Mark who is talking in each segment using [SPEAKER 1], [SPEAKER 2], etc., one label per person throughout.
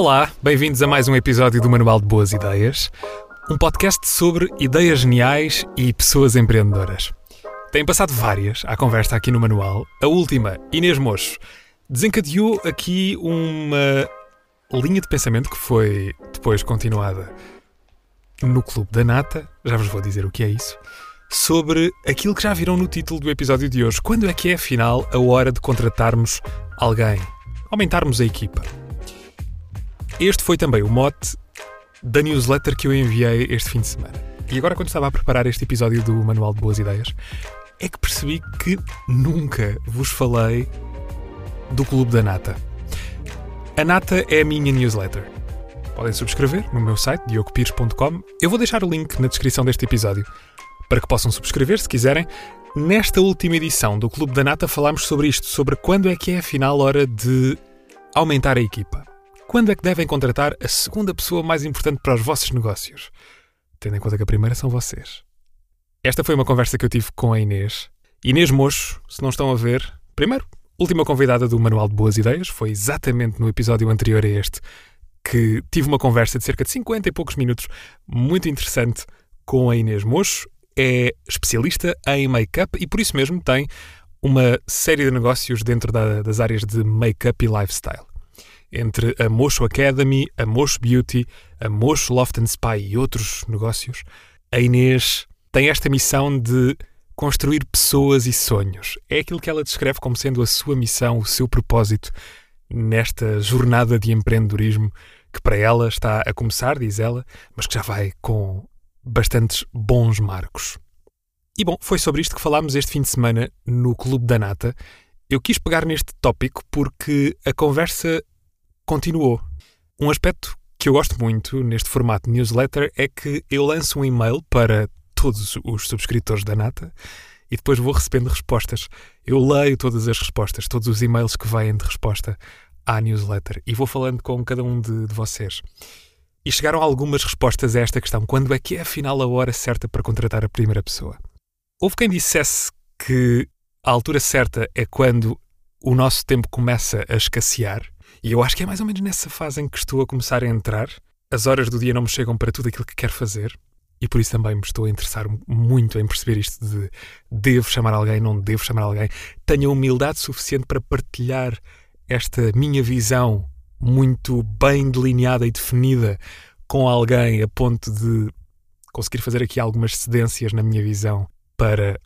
[SPEAKER 1] Olá, bem-vindos a mais um episódio do Manual de Boas Ideias, um podcast sobre ideias geniais e pessoas empreendedoras. Têm passado várias à conversa aqui no manual. A última, Inês Mocho, desencadeou aqui uma linha de pensamento que foi depois continuada no Clube da Nata, já vos vou dizer o que é isso, sobre aquilo que já viram no título do episódio de hoje. Quando é que é, afinal, a hora de contratarmos alguém? Aumentarmos a equipa. Este foi também o mote da newsletter que eu enviei este fim de semana. E agora, quando estava a preparar este episódio do Manual de Boas Ideias, é que percebi que nunca vos falei do Clube da Nata. A Nata é a minha newsletter. Podem subscrever no meu site, diocopires.com. Eu vou deixar o link na descrição deste episódio para que possam subscrever se quiserem. Nesta última edição do Clube da Nata falámos sobre isto, sobre quando é que é afinal hora de aumentar a equipa. Quando é que devem contratar a segunda pessoa mais importante para os vossos negócios? Tendo em conta que a primeira são vocês. Esta foi uma conversa que eu tive com a Inês. Inês Mocho, se não estão a ver, primeiro, última convidada do Manual de Boas Ideias, foi exatamente no episódio anterior a este que tive uma conversa de cerca de 50 e poucos minutos, muito interessante, com a Inês Mocho é especialista em make-up e por isso mesmo tem uma série de negócios dentro da, das áreas de make-up e lifestyle. Entre a Mocho Academy, a Mocho Beauty, a Mocho Loft and Spa e outros negócios, a Inês tem esta missão de construir pessoas e sonhos. É aquilo que ela descreve como sendo a sua missão, o seu propósito nesta jornada de empreendedorismo que para ela está a começar, diz ela, mas que já vai com bastantes bons marcos. E bom, foi sobre isto que falámos este fim de semana no Clube da Nata. Eu quis pegar neste tópico porque a conversa continuou. Um aspecto que eu gosto muito neste formato newsletter é que eu lanço um e-mail para todos os subscritores da Nata e depois vou recebendo respostas. Eu leio todas as respostas, todos os e-mails que vêm de resposta à newsletter e vou falando com cada um de, de vocês. E chegaram algumas respostas a esta questão: quando é que é afinal a hora certa para contratar a primeira pessoa? Houve quem dissesse que a altura certa é quando o nosso tempo começa a escassear, e eu acho que é mais ou menos nessa fase em que estou a começar a entrar. As horas do dia não me chegam para tudo aquilo que quero fazer, e por isso também me estou a interessar muito em perceber isto de devo chamar alguém, não devo chamar alguém. Tenho humildade suficiente para partilhar esta minha visão muito bem delineada e definida com alguém a ponto de conseguir fazer aqui algumas cedências na minha visão para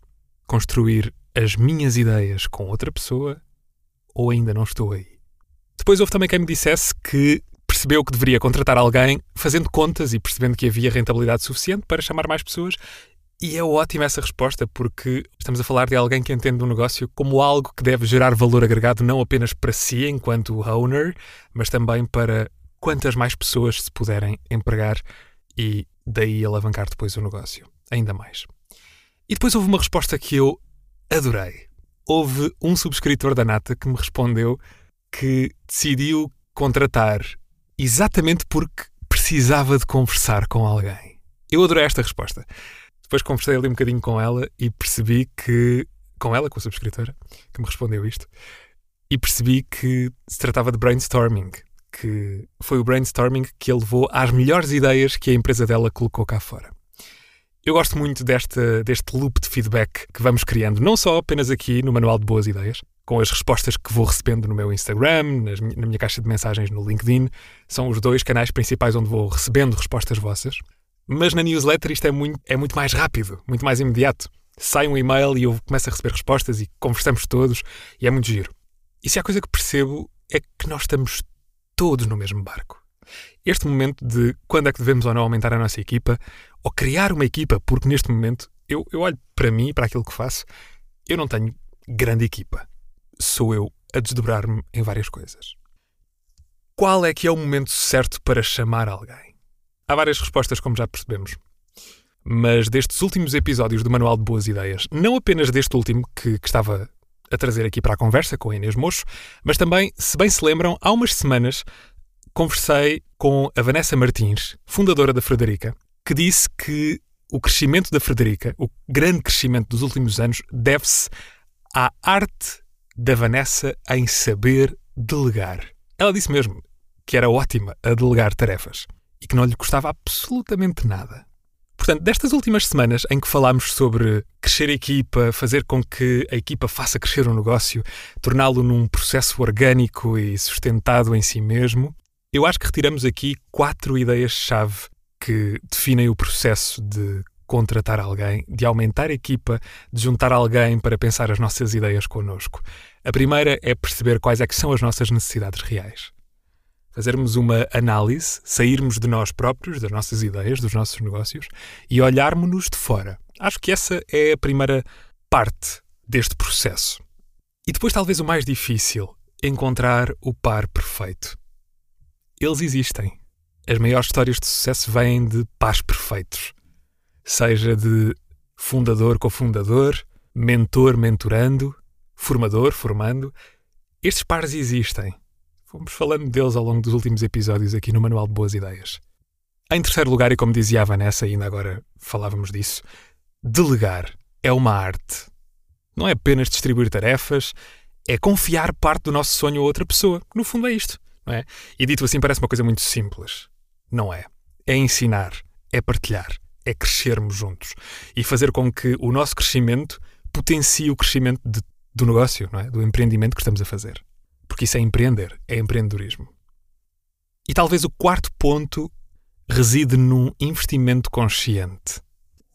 [SPEAKER 1] construir as minhas ideias com outra pessoa ou ainda não estou aí. Depois houve também quem me dissesse que percebeu que deveria contratar alguém fazendo contas e percebendo que havia rentabilidade suficiente para chamar mais pessoas e é ótima essa resposta, porque estamos a falar de alguém que entende o negócio como algo que deve gerar valor agregado não apenas para si, enquanto owner, mas também para quantas mais pessoas se puderem empregar e daí alavancar depois o negócio. Ainda mais. E depois houve uma resposta que eu adorei. Houve um subscritor da Nata que me respondeu que decidiu contratar exatamente porque precisava de conversar com alguém. Eu adorei esta resposta. Depois conversei ali um bocadinho com ela e percebi que. com ela, com a subscritora, que me respondeu isto, e percebi que se tratava de brainstorming, que foi o brainstorming que a levou às melhores ideias que a empresa dela colocou cá fora. Eu gosto muito deste, deste loop de feedback que vamos criando, não só apenas aqui no Manual de Boas Ideias, com as respostas que vou recebendo no meu Instagram, nas, na minha caixa de mensagens no LinkedIn. São os dois canais principais onde vou recebendo respostas vossas. Mas na newsletter isto é muito, é muito mais rápido, muito mais imediato. Sai um e-mail e eu começo a receber respostas e conversamos todos e é muito giro. E se há coisa que percebo é que nós estamos todos no mesmo barco. Este momento de quando é que devemos ou não aumentar a nossa equipa ou criar uma equipa, porque neste momento eu, eu olho para mim para aquilo que faço, eu não tenho grande equipa. Sou eu a desdobrar-me em várias coisas. Qual é que é o momento certo para chamar alguém? Há várias respostas, como já percebemos. Mas destes últimos episódios do Manual de Boas Ideias, não apenas deste último que, que estava a trazer aqui para a conversa com a Inês Mocho, mas também, se bem se lembram, há umas semanas conversei com a Vanessa Martins, fundadora da Frederica, que disse que o crescimento da Frederica, o grande crescimento dos últimos anos, deve-se à arte da Vanessa em saber delegar. Ela disse mesmo: que era ótima a delegar tarefas e que não lhe custava absolutamente nada. Portanto, destas últimas semanas em que falámos sobre crescer a equipa, fazer com que a equipa faça crescer um negócio, torná-lo num processo orgânico e sustentado em si mesmo, eu acho que retiramos aqui quatro ideias-chave que definem o processo de contratar alguém, de aumentar a equipa, de juntar alguém para pensar as nossas ideias connosco. A primeira é perceber quais é que são as nossas necessidades reais. Fazermos uma análise, sairmos de nós próprios, das nossas ideias, dos nossos negócios e olharmos-nos de fora. Acho que essa é a primeira parte deste processo. E depois, talvez o mais difícil, encontrar o par perfeito. Eles existem. As maiores histórias de sucesso vêm de pares perfeitos seja de fundador cofundador, mentor mentorando, formador formando. Estes pares existem. Fomos falando deles ao longo dos últimos episódios aqui no Manual de Boas Ideias. Em terceiro lugar, e como dizia a Vanessa, ainda agora falávamos disso, delegar é uma arte. Não é apenas distribuir tarefas, é confiar parte do nosso sonho a outra pessoa. No fundo é isto, não é? E dito assim parece uma coisa muito simples. Não é. É ensinar, é partilhar é crescermos juntos e fazer com que o nosso crescimento potencie o crescimento de, do negócio, é? do empreendimento que estamos a fazer. Porque isso é empreender, é empreendedorismo. E talvez o quarto ponto reside num investimento consciente.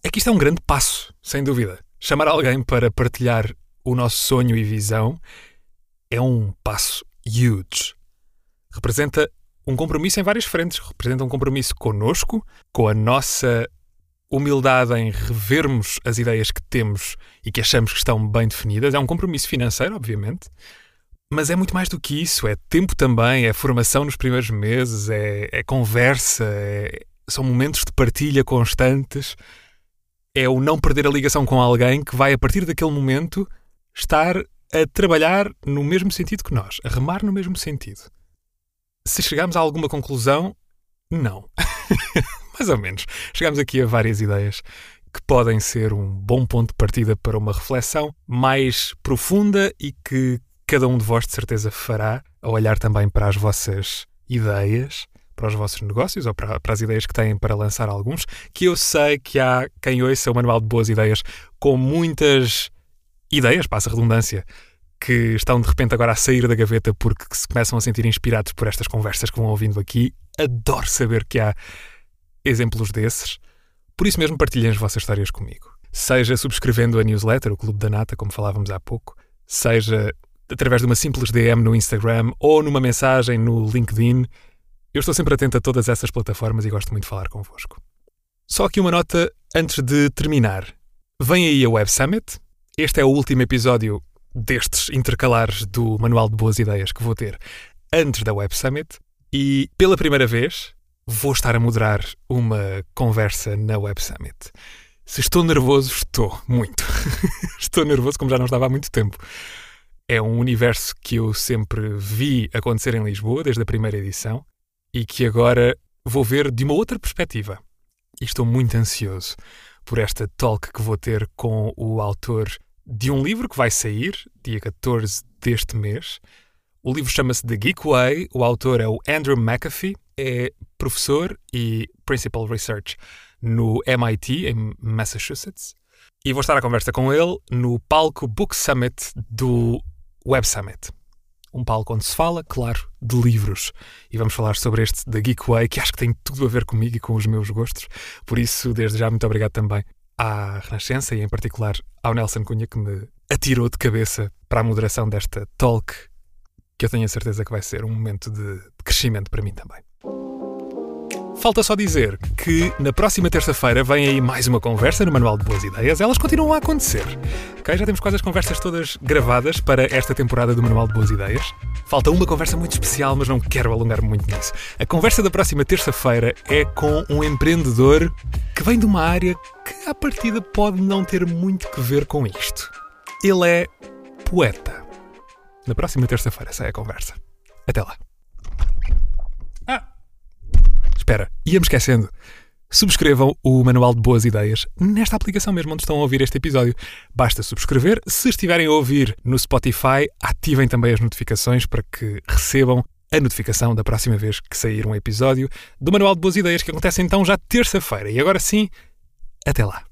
[SPEAKER 1] É que isto é um grande passo, sem dúvida. Chamar alguém para partilhar o nosso sonho e visão é um passo huge. Representa um compromisso em várias frentes. Representa um compromisso connosco, com a nossa humildade em revermos as ideias que temos e que achamos que estão bem definidas. É um compromisso financeiro, obviamente, mas é muito mais do que isso. É tempo também, é formação nos primeiros meses, é, é conversa, é, são momentos de partilha constantes. É o não perder a ligação com alguém que vai, a partir daquele momento, estar a trabalhar no mesmo sentido que nós, a remar no mesmo sentido. Se chegarmos a alguma conclusão, não. mais ou menos. Chegamos aqui a várias ideias que podem ser um bom ponto de partida para uma reflexão mais profunda e que cada um de vós de certeza fará a olhar também para as vossas ideias, para os vossos negócios ou para, para, as ideias que têm para lançar alguns, que eu sei que há quem ouça o Manual de Boas Ideias com muitas ideias, passa a redundância, que estão de repente agora a sair da gaveta porque se começam a sentir inspirados por estas conversas que vão ouvindo aqui. Adoro saber que há exemplos desses. Por isso mesmo partilhem as vossas histórias comigo. Seja subscrevendo a newsletter, o Clube da Nata, como falávamos há pouco, seja através de uma simples DM no Instagram ou numa mensagem no LinkedIn. Eu estou sempre atento a todas essas plataformas e gosto muito de falar convosco. Só aqui uma nota antes de terminar. Vem aí a Web Summit. Este é o último episódio destes intercalares do Manual de Boas Ideias que vou ter antes da Web Summit. E pela primeira vez, vou estar a moderar uma conversa na Web Summit. Se estou nervoso, estou muito. estou nervoso como já não estava há muito tempo. É um universo que eu sempre vi acontecer em Lisboa, desde a primeira edição, e que agora vou ver de uma outra perspectiva. E estou muito ansioso por esta talk que vou ter com o autor de um livro que vai sair, dia 14 deste mês. O livro chama-se The Geek Way, o autor é o Andrew McAfee, é professor e Principal Research no MIT, em Massachusetts. E vou estar à conversa com ele no palco Book Summit do Web Summit. Um palco onde se fala, claro, de livros. E vamos falar sobre este da Geek Way, que acho que tem tudo a ver comigo e com os meus gostos. Por isso, desde já, muito obrigado também à Renascença e, em particular, ao Nelson Cunha, que me atirou de cabeça para a moderação desta talk, que eu tenho a certeza que vai ser um momento de crescimento para mim também. Falta só dizer que na próxima terça-feira vem aí mais uma conversa no Manual de Boas Ideias. Elas continuam a acontecer. Ok? Já temos quase as conversas todas gravadas para esta temporada do Manual de Boas Ideias. Falta uma conversa muito especial, mas não quero alongar-me muito nisso. A conversa da próxima terça-feira é com um empreendedor que vem de uma área que, à partida, pode não ter muito que ver com isto. Ele é poeta. Na próxima terça-feira sai a conversa. Até lá. Espera, ia-me esquecendo. Subscrevam o Manual de Boas Ideias nesta aplicação mesmo onde estão a ouvir este episódio. Basta subscrever. Se estiverem a ouvir no Spotify, ativem também as notificações para que recebam a notificação da próxima vez que sair um episódio do Manual de Boas Ideias, que acontece então já terça-feira. E agora sim, até lá.